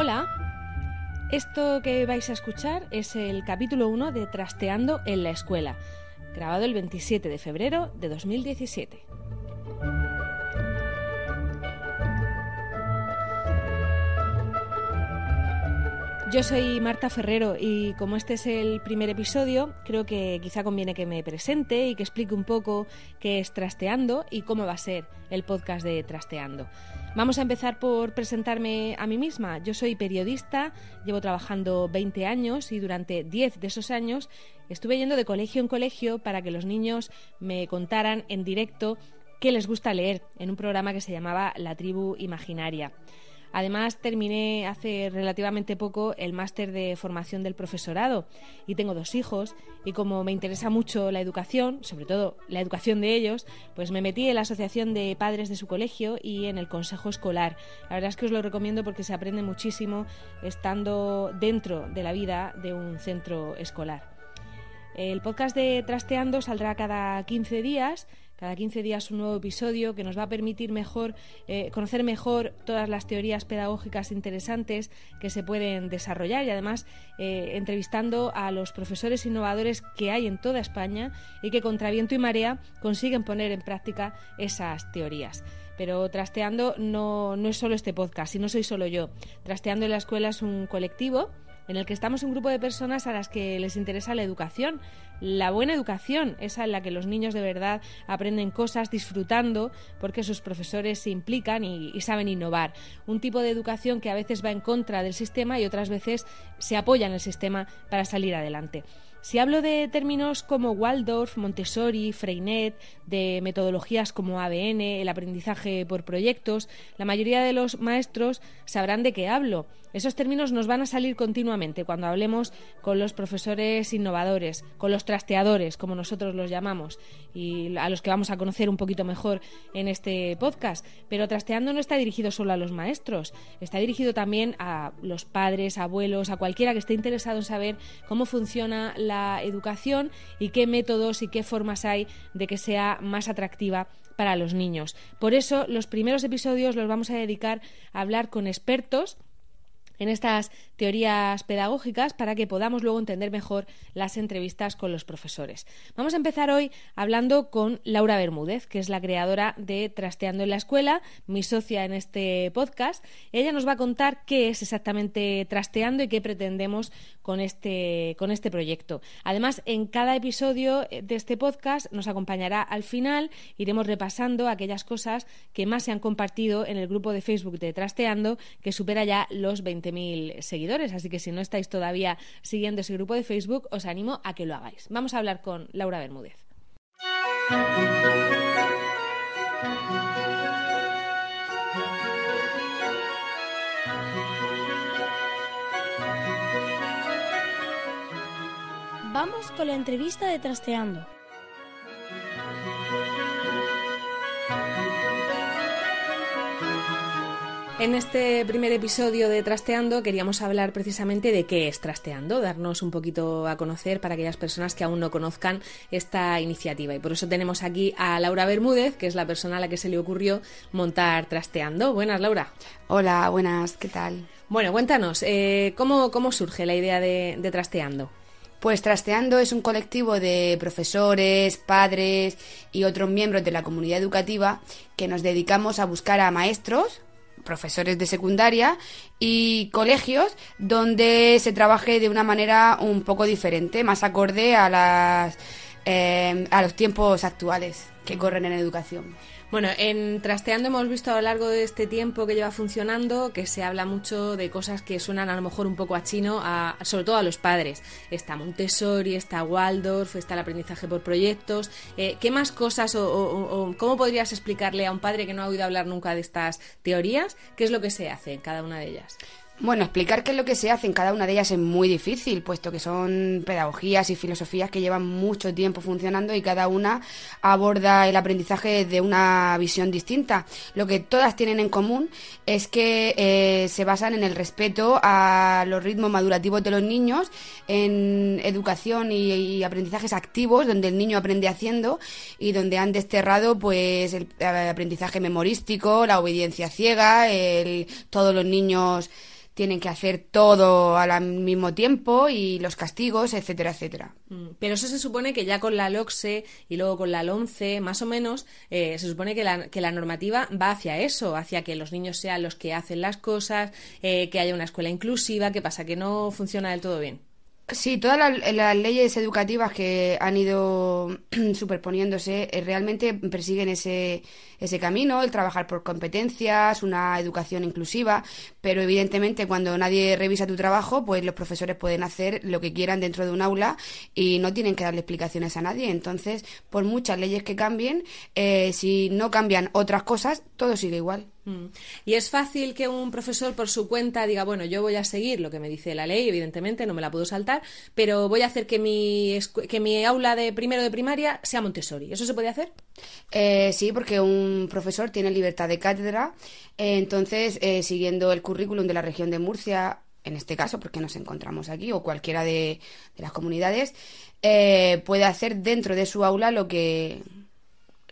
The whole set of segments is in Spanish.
Hola, esto que vais a escuchar es el capítulo 1 de Trasteando en la Escuela, grabado el 27 de febrero de 2017. Yo soy Marta Ferrero y como este es el primer episodio, creo que quizá conviene que me presente y que explique un poco qué es Trasteando y cómo va a ser el podcast de Trasteando. Vamos a empezar por presentarme a mí misma. Yo soy periodista, llevo trabajando 20 años y durante 10 de esos años estuve yendo de colegio en colegio para que los niños me contaran en directo qué les gusta leer en un programa que se llamaba La Tribu Imaginaria. Además, terminé hace relativamente poco el máster de formación del profesorado y tengo dos hijos y como me interesa mucho la educación, sobre todo la educación de ellos, pues me metí en la asociación de padres de su colegio y en el consejo escolar. La verdad es que os lo recomiendo porque se aprende muchísimo estando dentro de la vida de un centro escolar. El podcast de Trasteando saldrá cada 15 días cada 15 días un nuevo episodio que nos va a permitir mejor eh, conocer mejor todas las teorías pedagógicas interesantes que se pueden desarrollar y además eh, entrevistando a los profesores innovadores que hay en toda España y que contra viento y marea consiguen poner en práctica esas teorías. Pero Trasteando no, no es solo este podcast y no soy solo yo. Trasteando en la escuela es un colectivo en el que estamos un grupo de personas a las que les interesa la educación, la buena educación, esa en la que los niños de verdad aprenden cosas disfrutando porque sus profesores se implican y, y, saben innovar. Un tipo de educación que a veces va en contra del sistema y otras veces se apoya en el sistema para salir adelante. Si hablo de términos como Waldorf, Montessori, Freinet, de metodologías como ABN, el aprendizaje por proyectos, la mayoría de los maestros sabrán de qué hablo. Esos términos nos van a salir continuamente cuando hablemos con los profesores innovadores, con los trasteadores, como nosotros los llamamos, y a los que vamos a conocer un poquito mejor en este podcast. Pero trasteando no está dirigido solo a los maestros, está dirigido también a los padres, abuelos, a cualquiera que esté interesado en saber cómo funciona la educación y qué métodos y qué formas hay de que sea más atractiva para los niños. Por eso los primeros episodios los vamos a dedicar a hablar con expertos en estas teorías pedagógicas para que podamos luego entender mejor las entrevistas con los profesores. Vamos a empezar hoy hablando con Laura Bermúdez, que es la creadora de Trasteando en la Escuela, mi socia en este podcast. Ella nos va a contar qué es exactamente Trasteando y qué pretendemos con este, con este proyecto. Además, en cada episodio de este podcast nos acompañará al final, iremos repasando aquellas cosas que más se han compartido en el grupo de Facebook de Trasteando, que supera ya los 20.000 seguidores Así que si no estáis todavía siguiendo ese grupo de Facebook, os animo a que lo hagáis. Vamos a hablar con Laura Bermúdez. Vamos con la entrevista de Trasteando. En este primer episodio de Trasteando queríamos hablar precisamente de qué es Trasteando, darnos un poquito a conocer para aquellas personas que aún no conozcan esta iniciativa. Y por eso tenemos aquí a Laura Bermúdez, que es la persona a la que se le ocurrió montar Trasteando. Buenas, Laura. Hola, buenas, ¿qué tal? Bueno, cuéntanos, eh, ¿cómo, ¿cómo surge la idea de, de Trasteando? Pues Trasteando es un colectivo de profesores, padres y otros miembros de la comunidad educativa que nos dedicamos a buscar a maestros, profesores de secundaria y colegios donde se trabaje de una manera un poco diferente, más acorde a las eh, a los tiempos actuales que corren en educación. Bueno, en Trasteando hemos visto a lo largo de este tiempo que lleva funcionando que se habla mucho de cosas que suenan a lo mejor un poco a chino, a, sobre todo a los padres. Está Montessori, está Waldorf, está el aprendizaje por proyectos. Eh, ¿Qué más cosas o, cómo podrías explicarle a un padre que no ha oído hablar nunca de estas teorías qué es lo que se hace en cada una de ellas? Bueno, explicar qué es lo que se hace en cada una de ellas es muy difícil, puesto que son pedagogías y filosofías que llevan mucho tiempo funcionando y cada una aborda el aprendizaje de una visión distinta. Lo que todas tienen en común es que eh, se basan en el respeto a los ritmos madurativos de los niños, en educación y, aprendizajes activos, donde el niño aprende haciendo y donde han desterrado pues el aprendizaje memorístico, la obediencia ciega, el, todos los niños tienen que hacer todo al mismo tiempo y los castigos, etcétera, etcétera. Mm, pero eso se supone que ya con la LOCSE y luego con la LONCE, más o menos, eh, se supone que la, que la, normativa va hacia eso, hacia que los niños sean los que hacen las cosas, eh, que haya una escuela inclusiva, que pasa que no funciona del todo bien. Sí, todas las, leyes educativas que han ido superponiéndose eh, realmente persiguen ese, ese camino, el trabajar por competencias, una educación inclusiva, pero evidentemente cuando nadie revisa tu trabajo, pues los profesores pueden hacer lo que quieran dentro de un aula y no tienen que darle explicaciones a nadie. Entonces, por muchas leyes que cambien, eh, si no cambian otras cosas, todo sigue igual. Mm. Y es fácil que un profesor por su cuenta diga, bueno, yo voy a seguir lo que me dice la ley, evidentemente, no me la puedo saltar, pero voy a hacer que mi, que mi aula de primero de primaria sea Montessori. ¿Eso se puede hacer? Eh, sí, porque un profesor tiene libertad de cátedra, eh, entonces, eh, siguiendo el currículum de la región de Murcia, en este caso, porque nos encontramos aquí, o cualquiera de, de las comunidades, puede hacer dentro de su aula lo que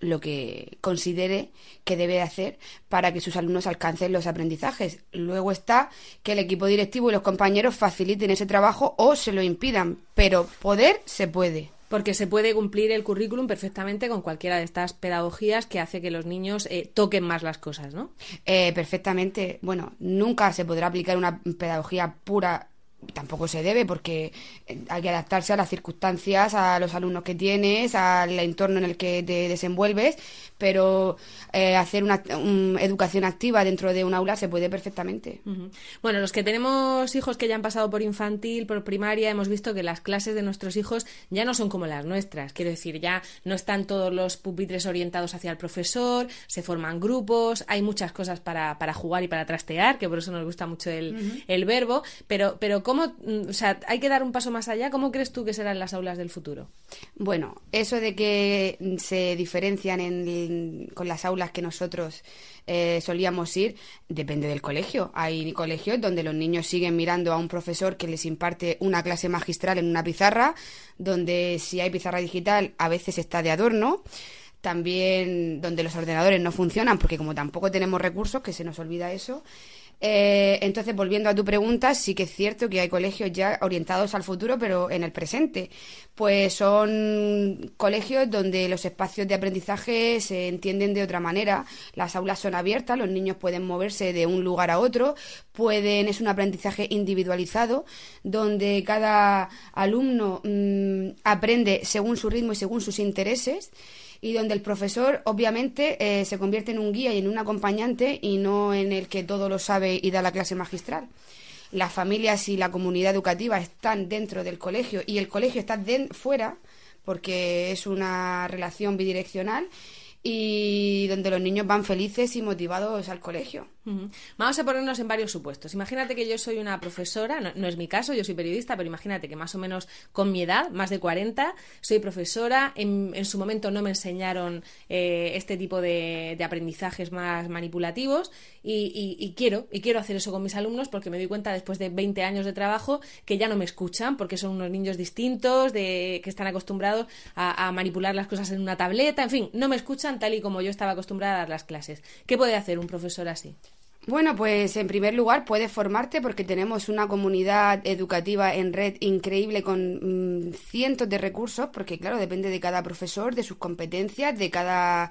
lo que considere que debe hacer para que sus alumnos alcancen los aprendizajes. Luego está que el equipo directivo y los compañeros faciliten ese trabajo o se lo impidan, pero poder se puede. Porque se puede cumplir el currículum perfectamente con cualquiera de estas pedagogías que hace que los niños eh, toquen más las cosas, ¿no? Eh, perfectamente. Bueno, nunca se podrá aplicar una pedagogía pura tampoco se debe porque eh, hay que adaptarse a las circunstancias, a los alumnos que tienes, al entorno en el que te desenvuelves, pero eh, hacer una educación activa dentro de un aula se puede perfectamente. Bueno, los que tenemos hijos que ya han pasado por infantil, por primaria, hemos visto que las clases de nuestros hijos ya no son como las nuestras. Quiero decir, ya no están todos los pupitres orientados hacia el profesor, se forman grupos, hay muchas cosas para, para jugar y para trastear, que por eso nos gusta mucho el, el verbo, pero, pero ¿cómo, mm, o sea, hay que dar un paso más allá? ¿Cómo crees tú que serán las aulas del futuro? Bueno, eso de que se diferencian en con las aulas que nosotros eh, solíamos ir, depende del colegio. Hay colegios donde los niños siguen mirando a un profesor que les imparte una clase magistral en una pizarra, donde si hay pizarra digital a veces está de adorno también donde los ordenadores no funcionan, porque como tampoco tenemos recursos, que se nos olvida eso, eh, entonces, volviendo a tu pregunta, sí que es cierto que hay colegios ya orientados al futuro, pero en el presente. Pues son colegios donde los espacios de aprendizaje se entienden de otra manera. Las aulas son abiertas, los niños pueden moverse de un lugar a otro, pueden, es un aprendizaje individualizado, donde cada alumno mm, aprende según su ritmo y según sus intereses y donde el profesor obviamente eh, se convierte en un guía y en un acompañante y no en el que todo lo sabe y da la clase magistral. Las familias y la comunidad educativa están dentro del colegio y el colegio está fuera porque es una relación bidireccional y donde los niños van felices y motivados al colegio. Vamos a ponernos en varios supuestos. Imagínate que yo soy una profesora, no, es mi caso, yo soy periodista, pero imagínate que más o menos con mi edad, más de 40, soy profesora. En, su momento no me enseñaron eh, este tipo de, aprendizajes más manipulativos y, quiero, y quiero hacer eso con mis alumnos porque me doy cuenta después de 20 años de trabajo que ya no me escuchan porque son unos niños distintos, de, que están acostumbrados a manipular las cosas en una tableta, en fin, no me escuchan tal y como yo estaba acostumbrada a dar las clases. ¿Qué puede hacer un profesor así? Bueno, pues en primer lugar puedes formarte porque tenemos una comunidad educativa en red increíble con mm, cientos de recursos, porque claro, depende de cada profesor, de sus competencias, de cada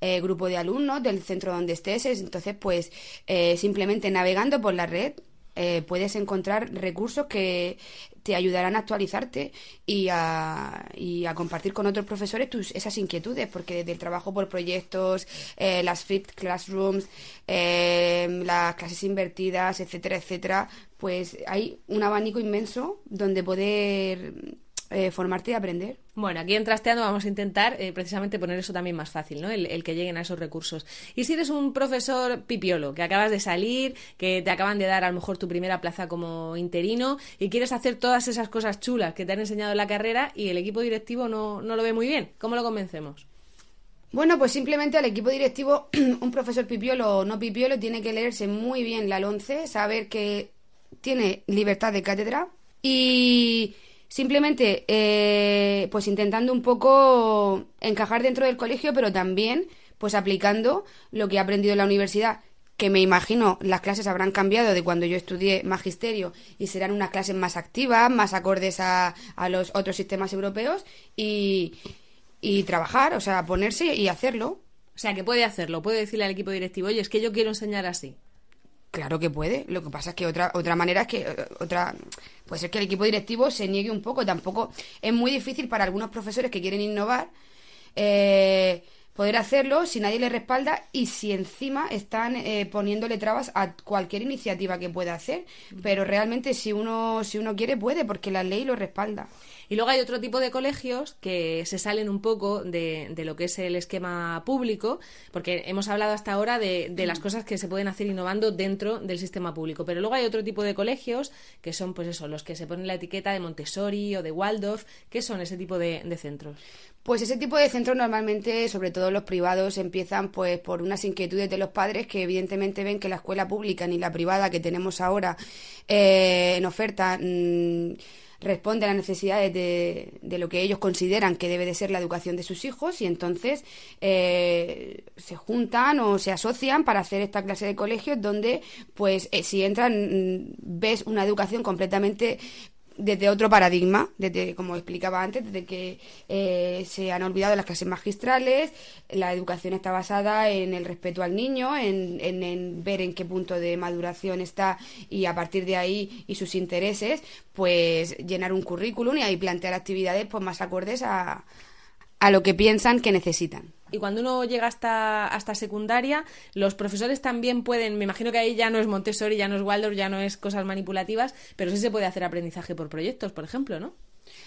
eh, grupo de alumnos, del centro donde estés. Entonces, pues eh, simplemente navegando por la red eh, puedes encontrar recursos que te ayudarán a actualizarte y a, y a compartir con otros profesores tus, esas inquietudes, porque desde el trabajo por proyectos, eh, las flipped classrooms, eh, las clases invertidas, etcétera, etcétera, pues hay un abanico inmenso donde poder eh, formarte y aprender. Bueno, aquí en Trasteando vamos a intentar eh, precisamente poner eso también más fácil, ¿no? El, que lleguen a esos recursos. Y si eres un profesor pipiolo, que acabas de salir, que te acaban de dar a lo mejor tu primera plaza como interino y quieres hacer todas esas cosas chulas que te han enseñado en la carrera y el equipo directivo no, no lo ve muy bien, ¿cómo lo convencemos? Bueno, pues simplemente al equipo directivo, un profesor pipiolo o no pipiolo tiene que leerse muy bien la 11, saber que tiene libertad de cátedra y simplemente eh, pues intentando un poco encajar dentro del colegio, pero también pues aplicando lo que he aprendido en la universidad, que me imagino las clases habrán cambiado de cuando yo estudié magisterio y serán unas clases más activas, más acordes a, a los otros sistemas europeos y, y trabajar, o sea, ponerse y hacerlo. O sea, que puede hacerlo, puede decirle al equipo directivo, oye, es que yo quiero enseñar así. Claro que puede. Lo que pasa es que otra otra manera es que eh, otra puede ser que el equipo directivo se niegue un poco. Tampoco es muy difícil para algunos profesores que quieren innovar eh, poder hacerlo si nadie les respalda y si encima están eh, poniéndole trabas a cualquier iniciativa que pueda hacer. Pero realmente si uno si uno quiere puede porque la ley lo respalda. Y luego hay otro tipo de colegios que se salen un poco de, de lo que es el esquema público, porque hemos hablado hasta ahora de, de, las cosas que se pueden hacer innovando dentro del sistema público. Pero luego hay otro tipo de colegios que son, pues eso, los que se ponen la etiqueta de Montessori o de Waldorf. ¿Qué son ese tipo de, de centros? Pues ese tipo de centros normalmente, sobre todo los privados, empiezan pues por unas inquietudes de los padres que evidentemente ven que la escuela pública ni la privada que tenemos ahora eh, en oferta mmm, responde a las necesidades de, lo que ellos consideran que debe de ser la educación de sus hijos y entonces eh, se juntan o se asocian para hacer esta clase de colegios donde pues eh, si entran ves una educación completamente desde otro paradigma, desde, como explicaba antes, desde que eh, se han olvidado las clases magistrales, la educación está basada en el respeto al niño, en, en, en, ver en qué punto de maduración está y a partir de ahí y sus intereses, pues llenar un currículum y ahí plantear actividades pues más acordes a, a lo que piensan que necesitan. Y cuando uno llega hasta, hasta secundaria, los profesores también pueden, me imagino que ahí ya no es Montessori, ya no es Waldorf, ya no es cosas manipulativas, pero sí se puede hacer aprendizaje por proyectos, por ejemplo, ¿no?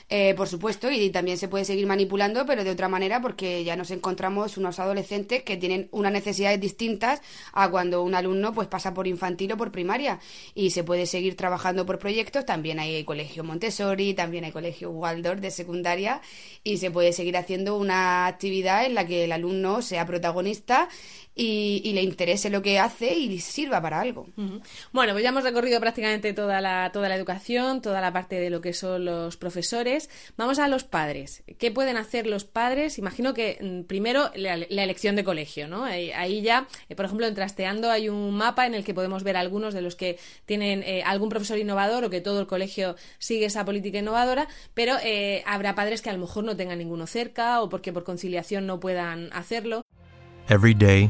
Eh, por supuesto, y también se puede seguir manipulando, pero de otra manera, porque ya nos encontramos unos adolescentes que tienen unas necesidades distintas a cuando un alumno pues pasa por infantil o por primaria. Y se puede seguir trabajando por proyectos. También hay colegio Montessori, también hay colegio Waldorf de secundaria, y se puede seguir haciendo una actividad en la que el alumno sea protagonista y, y, le interese lo que hace y sirva para algo. Uh -huh. Bueno, pues ya hemos recorrido prácticamente toda la, toda la educación, toda la parte de lo que son los profesores. Vamos a los padres. ¿Qué pueden hacer los padres? Imagino que mm, primero la, la, elección de colegio, ¿no? Ahí, ahí ya, eh, por ejemplo, en Trasteando hay un mapa en el que podemos ver algunos de los que tienen eh, algún profesor innovador o que todo el colegio sigue esa política innovadora, pero eh, habrá padres que a lo mejor no tengan ninguno cerca o porque por conciliación no puedan hacerlo. Every day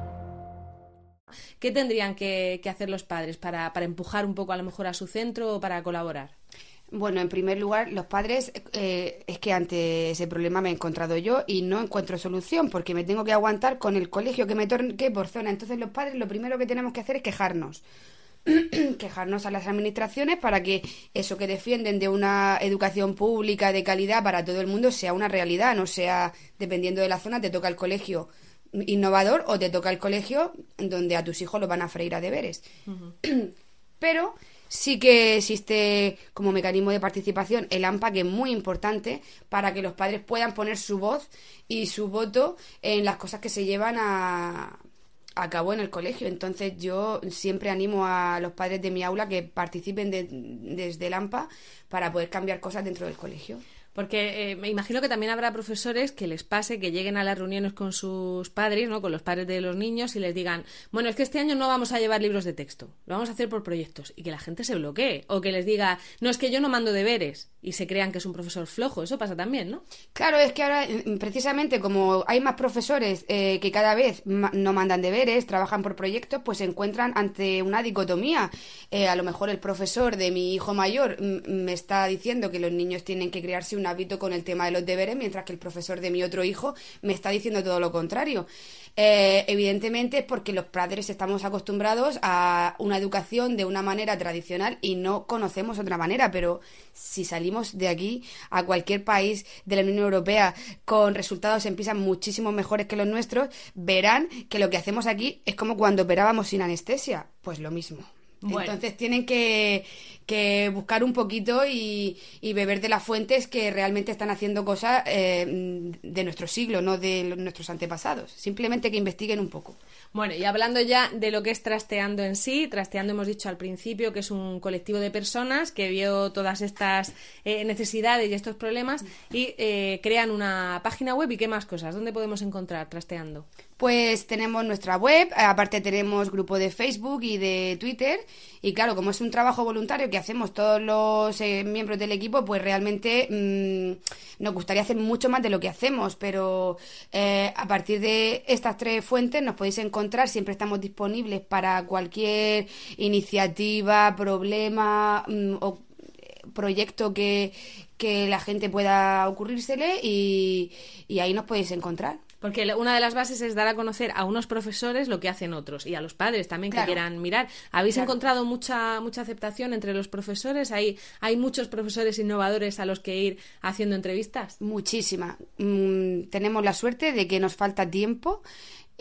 ¿Qué tendrían que, hacer los padres para, empujar un poco a lo mejor a su centro o para colaborar? Bueno, en primer lugar, los padres, eh, es que ante ese problema me he encontrado yo y no encuentro solución porque me tengo que aguantar con el colegio que me toque por zona. Entonces los padres lo primero que tenemos que hacer es quejarnos. quejarnos a las administraciones para que eso que defienden de una educación pública de calidad para todo el mundo sea una realidad, no sea dependiendo de la zona te toca el colegio innovador o te toca el colegio donde a tus hijos los van a freír a deberes. Uh -huh. Pero sí que existe como mecanismo de participación el AMPA, que es muy importante para que los padres puedan poner su voz y su voto en las cosas que se llevan a, acabó en el colegio. Entonces yo siempre animo a los padres de mi aula que participen desde el AMPA para poder cambiar cosas dentro del colegio. Porque eh, me imagino que también habrá profesores que les pase que lleguen a las reuniones con sus padres, ¿no? con los padres de los niños y les digan, bueno, es que este año no vamos a llevar libros de texto, lo vamos a hacer por proyectos y que la gente se bloquee o que les diga, no es que yo no mando deberes y se crean que es un profesor flojo, eso pasa también, ¿no? Claro, es que ahora mm, precisamente como hay más profesores eh, que cada vez no mandan deberes, trabajan por proyectos, pues se encuentran ante una dicotomía. Eh, a lo mejor el profesor de mi hijo mayor mm, me está diciendo que los niños tienen que crearse un hábito con el tema de los deberes, mientras que el profesor de mi otro hijo me está diciendo todo lo contrario. Eh, evidentemente es porque los padres estamos acostumbrados a una educación de una manera tradicional y no conocemos otra manera, pero si salimos de aquí a cualquier país de la Unión Europea con resultados en PISA muchísimo mejores que los nuestros, verán que lo que hacemos aquí es como cuando operábamos sin anestesia, pues lo mismo. Entonces tienen que, buscar un poquito y, beber de las fuentes que realmente están haciendo cosas eh, de nuestro siglo, no de nuestros antepasados. Simplemente que investiguen un poco. Bueno, y hablando ya de lo que es Trasteando en sí, Trasteando hemos dicho al principio que es un colectivo de personas que vio todas estas eh, necesidades y estos problemas y eh, crean una página web y qué más cosas. ¿Dónde podemos encontrar Trasteando? Pues tenemos nuestra web, aparte tenemos grupo de Facebook y de Twitter. Y claro, como es un trabajo voluntario que hacemos todos los eh, miembros del equipo, pues realmente mm, nos gustaría hacer mucho más de lo que hacemos, pero a partir de estas tres fuentes nos podéis encontrar. Siempre estamos disponibles para cualquier iniciativa, problema mm, o eh, proyecto que, la gente pueda ocurrírsele y, ahí nos podéis encontrar. Porque una de las bases es dar a conocer a unos profesores lo que hacen otros y a los padres también que quieran mirar. ¿Habéis encontrado mucha mucha aceptación entre los profesores? ¿Hay, ¿Hay muchos profesores innovadores a los que ir haciendo entrevistas? Muchísima. Mm, tenemos la suerte de que nos falta tiempo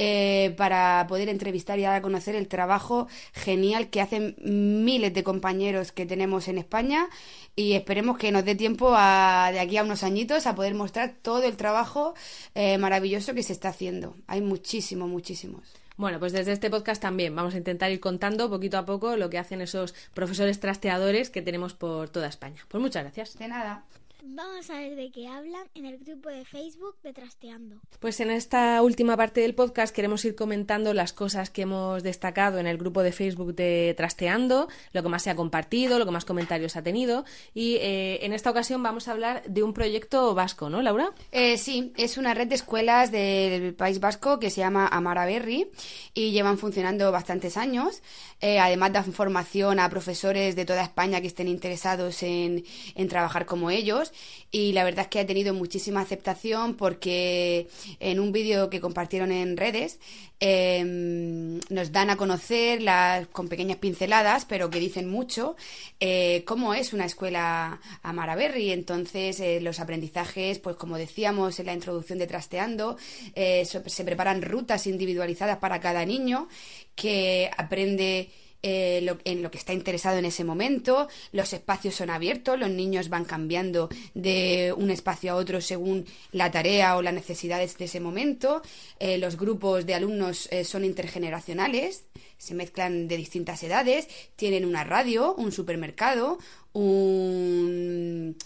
eh, para poder entrevistar y dar a conocer el trabajo genial que hacen miles de compañeros que tenemos en España y esperemos que nos dé tiempo a, de aquí a unos añitos a poder mostrar todo el trabajo eh, maravilloso que se está haciendo. Hay muchísimos, muchísimos. Bueno, pues desde este podcast también vamos a intentar ir contando poquito a poco lo que hacen esos profesores trasteadores que tenemos por toda España. Pues muchas gracias. De nada. Vamos a ver de qué hablan en el grupo de Facebook de Trasteando. Pues en esta última parte del podcast queremos ir comentando las cosas que hemos destacado en el grupo de Facebook de Trasteando, lo que más se ha compartido, lo que más comentarios ha tenido. Y eh, en esta ocasión vamos a hablar de un proyecto vasco, ¿no, Laura? Eh, sí, es una red de escuelas del País Vasco que se llama Amara Berry y llevan funcionando bastantes años. Eh, además dan formación a profesores de toda España que estén interesados en, en trabajar como ellos y la verdad es que ha tenido muchísima aceptación porque en un vídeo que compartieron en redes em, nos dan a conocer las, con pequeñas pinceladas, pero que dicen mucho, eh, cómo es una escuela a Maraberry. Entonces, eh, los aprendizajes, pues como decíamos en la introducción de Trasteando, eh, se preparan rutas individualizadas para cada niño que aprende eh, en lo que está interesado en ese momento, los espacios son abiertos, los niños van cambiando de un espacio a otro según la tarea o las necesidades de ese momento, eh, los grupos de alumnos eh, son intergeneracionales, se mezclan de distintas edades, tienen una radio, un supermercado, un,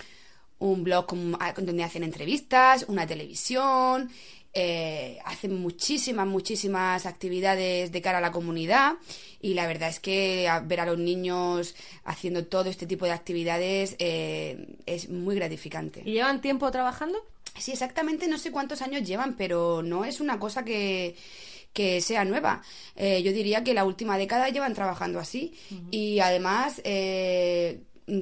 un blog donde hacen entrevistas, una televisión, eh, hacen muchísimas, muchísimas actividades de cara a la comunidad y la verdad es que ver a los niños haciendo todo este tipo de actividades eh, es muy gratificante. ¿Y llevan tiempo trabajando? Sí, exactamente, no sé cuántos años llevan, pero no es una cosa que que sea nueva. Eh, yo diría que la última década llevan trabajando así y además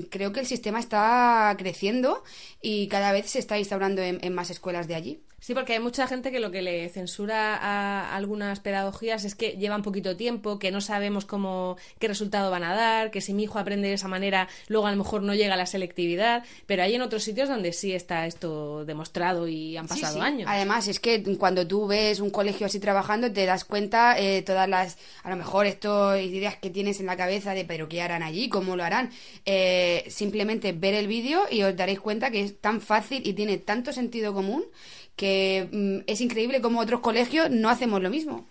creo que el sistema está creciendo y cada vez se está instaurando en más escuelas de allí. Sí, porque hay mucha gente que lo que le censura a algunas pedagogías es que llevan poquito tiempo, que no sabemos cómo qué resultado van a dar, que si mi hijo aprende de esa manera, luego a lo mejor no llega a la selectividad, pero hay en otros sitios donde sí está esto demostrado y han pasado años. Además, es que cuando tú ves un colegio así trabajando, te das cuenta eh, todas las, a lo mejor esto ideas que tienes en la cabeza de pero qué harán allí, cómo lo harán. Eh, simplemente ver el vídeo y os daréis cuenta que es tan fácil y tiene tanto sentido común que mm, es increíble cómo otros colegios no hacemos lo mismo.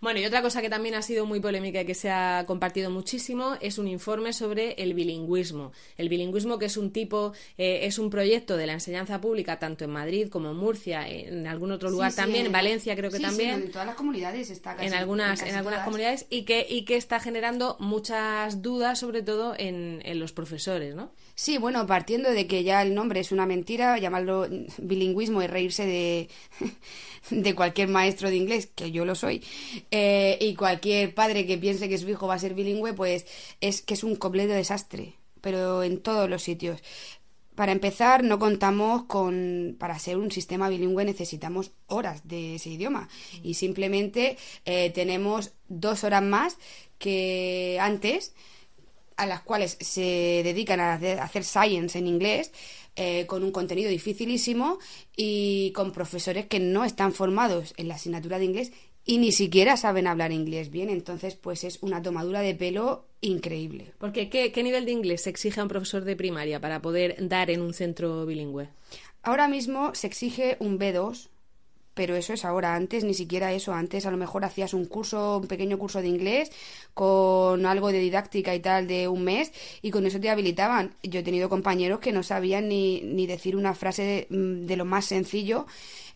Bueno, y otra cosa que también ha sido muy polémica y que se ha compartido muchísimo es un informe sobre el bilingüismo. El bilingüismo que es un tipo, eh, es un proyecto de la enseñanza pública tanto en Madrid como en Murcia, en algún otro lugar también, en Valencia creo que también. en todas las comunidades está en algunas, en, algunas comunidades y que, y que está generando muchas dudas, sobre todo en, en los profesores, ¿no? Sí, bueno, partiendo de que ya el nombre es una mentira, llamarlo bilingüismo y reírse de, de cualquier maestro de inglés, que yo lo soy, eh, y cualquier padre que piense que su hijo va a ser bilingüe, pues es que es un completo desastre, pero en todos los sitios. Para empezar, no contamos con, para ser un sistema bilingüe necesitamos horas de ese idioma y simplemente eh, tenemos dos horas más que antes a las cuales se dedican a hacer science en inglés eh, con un contenido dificilísimo y con profesores que no están formados en la asignatura de inglés y ni siquiera saben hablar inglés bien. Entonces, pues es una tomadura de pelo increíble. Porque ¿qué, qué nivel de inglés se exige a un profesor de primaria para poder dar en un centro bilingüe? Ahora mismo se exige un B2 pero eso es ahora. Antes ni siquiera eso. Antes a lo mejor hacías un curso, un pequeño curso de inglés con algo de didáctica y tal de un mes y con eso te habilitaban. Yo he tenido compañeros que no sabían ni, ni decir una frase mm, de, lo más sencillo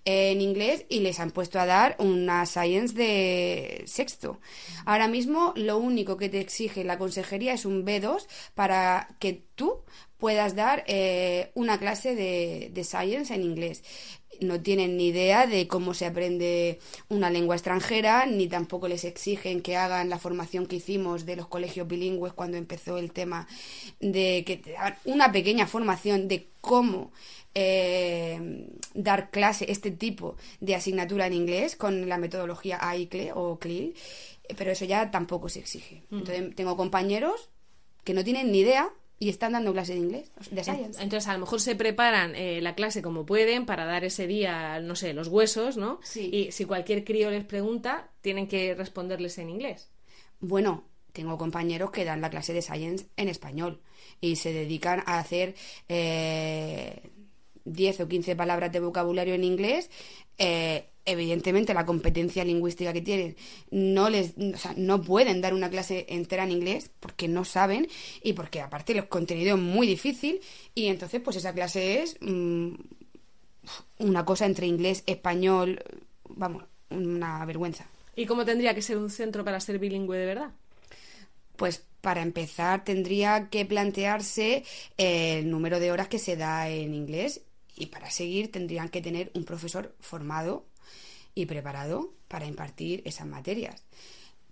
en inglés y les han puesto a dar una science de sexto. Ahora mismo lo único que te exige la consejería es un B2 para que tú puedas dar eh, una clase de, de science en inglés no tienen ni idea de cómo se aprende una lengua extranjera, ni tampoco les exigen que hagan la formación que hicimos de los colegios bilingües cuando empezó el tema de que una pequeña formación de cómo eh, dar clase, este tipo de asignatura en inglés con la metodología AICLE o CLIL, pero eso ya tampoco se exige. Mm. Entonces tengo compañeros que no tienen ni idea y están dando clase de inglés, de science. Entonces, a lo mejor se preparan eh, la clase como pueden para dar ese día, no sé, los huesos, ¿no? Sí. Y si cualquier crío les pregunta, tienen que responderles en inglés. Bueno, tengo compañeros que dan la clase de science en español y se dedican a hacer eh, 10 o 15 palabras de vocabulario en inglés. Eh, evidentemente la competencia lingüística que tienen no les o sea, no pueden dar una clase entera en inglés porque no saben y porque aparte el contenido es muy difícil y entonces pues esa clase es mm, una cosa entre inglés español vamos una vergüenza y cómo tendría que ser un centro para ser bilingüe de verdad pues para empezar tendría que plantearse el número de horas que se da en inglés y para seguir tendrían que tener un profesor formado y preparado para impartir esas materias.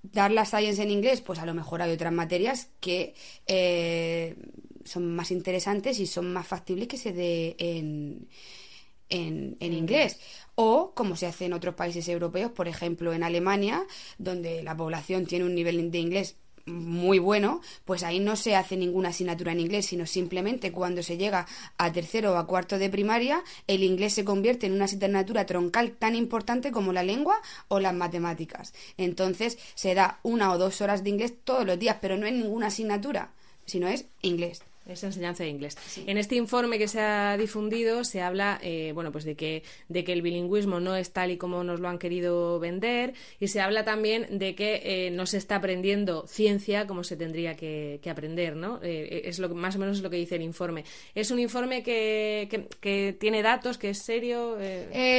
Dar las science en inglés, pues a lo mejor hay otras materias que eh, son más interesantes y son más factibles que se dé en, en, en, inglés. O como se hace en otros países europeos, por ejemplo en Alemania, donde la población tiene un nivel de inglés muy bueno, pues ahí no se hace ninguna asignatura en inglés, sino simplemente cuando se llega a tercero o a cuarto de primaria, el inglés se convierte en una asignatura troncal tan importante como la lengua o las matemáticas. Entonces se da una o dos horas de inglés todos los días, pero no es ninguna asignatura, sino es inglés. Es enseñanza de inglés. En este informe que se ha difundido se habla, eh, bueno, pues de que, de que el bilingüismo no es tal y como nos lo han querido vender y se habla también de que eh, no se está aprendiendo ciencia como se tendría que, aprender, ¿no? Eh, es lo más o menos lo que dice el informe. Es un informe que, que, tiene datos, que es serio.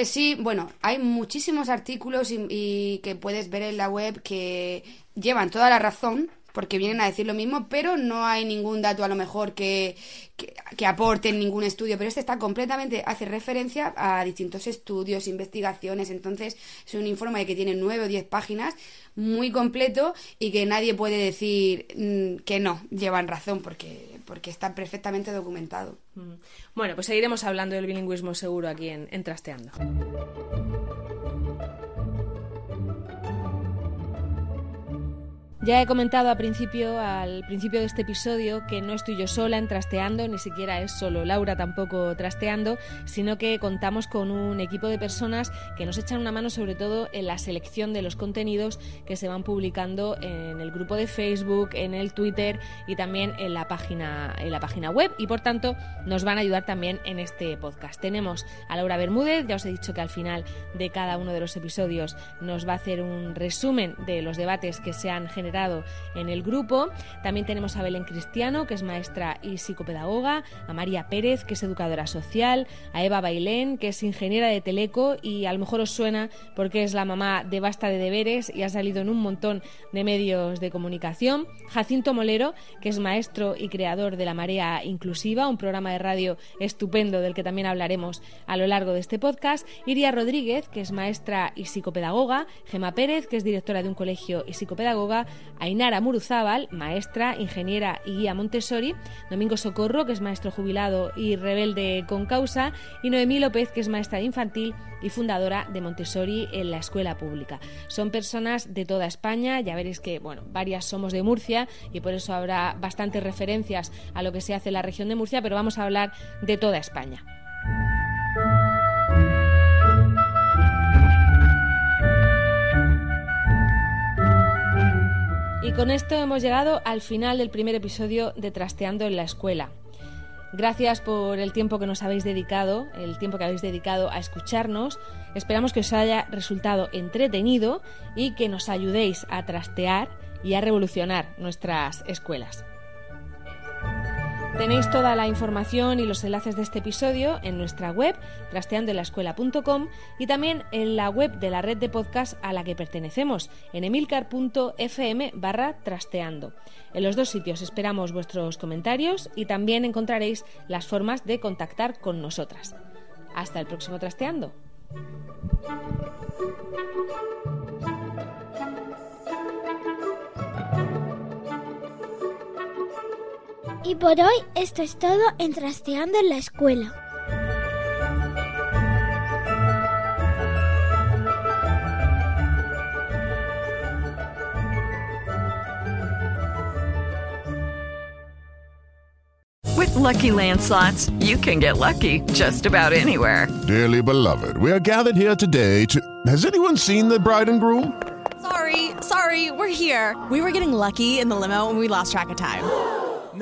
sí, bueno, hay muchísimos artículos y que puedes ver en la web que llevan toda la razón porque vienen a decir lo mismo, pero no hay ningún dato a lo mejor que, que, aporte en ningún estudio, pero este está completamente, hace referencia a distintos estudios, investigaciones, entonces es un informe que tiene nueve o diez páginas, muy completo y que nadie puede decir mm, que no, llevan razón, porque, porque está perfectamente documentado. Mm. Bueno, pues seguiremos hablando del bilingüismo seguro aquí en, en Trasteando. Ya he comentado al principio, de este episodio que no estoy yo sola en trasteando, ni siquiera es solo Laura tampoco trasteando, sino que contamos con un equipo de personas que nos echan una mano sobre todo en la selección de los contenidos que se van publicando en el grupo de Facebook, en el Twitter y también en la página, en la página web y por tanto nos van a ayudar también en este podcast. Tenemos a Laura Bermúdez, ya os he dicho que al final de cada uno de los episodios nos va a hacer un resumen de los debates que se han generado en el grupo. También tenemos a Belén Cristiano, que es maestra y psicopedagoga, a María Pérez, que es educadora social, a Eva Bailén, que es ingeniera de Teleco y a lo mejor os suena porque es la mamá de Basta de Deberes y ha salido en un montón de medios de comunicación. Jacinto Molero, que es maestro y creador de La Marea Inclusiva, un programa de radio estupendo del que también hablaremos a lo largo de este podcast. Iria Rodríguez, que es maestra y psicopedagoga. Gema Pérez, que es directora de un colegio y psicopedagoga. Ainara Muruzábal, maestra, ingeniera y guía Montessori, Domingo Socorro, que es maestro jubilado y rebelde con causa, y Noemí López, que es maestra infantil y fundadora de Montessori en la escuela pública. Son personas de toda España, ya veréis que, bueno, varias somos de Murcia y por eso habrá bastantes referencias a lo que se hace en la región de Murcia, pero vamos a hablar de toda España. Con esto hemos llegado al final del primer episodio de Trasteando en la Escuela. Gracias por el tiempo que nos habéis dedicado, el tiempo que habéis dedicado a escucharnos. Esperamos que os haya resultado entretenido y que nos ayudéis a trastear y a revolucionar nuestras escuelas. Tenéis toda la información y los enlaces de este episodio en nuestra web, trasteandolaescuela.com y también en la web de la red de podcast a la que pertenecemos, en emilcar.fm barra trasteando. En los dos sitios esperamos vuestros comentarios y también encontraréis las formas de contactar con nosotras. Hasta el próximo trasteando. Y por hoy esto es todo en Trasteando en la Escuela. With Lucky Land slots, you can get lucky just about anywhere. Dearly beloved, we are gathered here today to. Has anyone seen the bride and groom? Sorry, sorry, we're here. We were getting lucky in the limo and we lost track of time.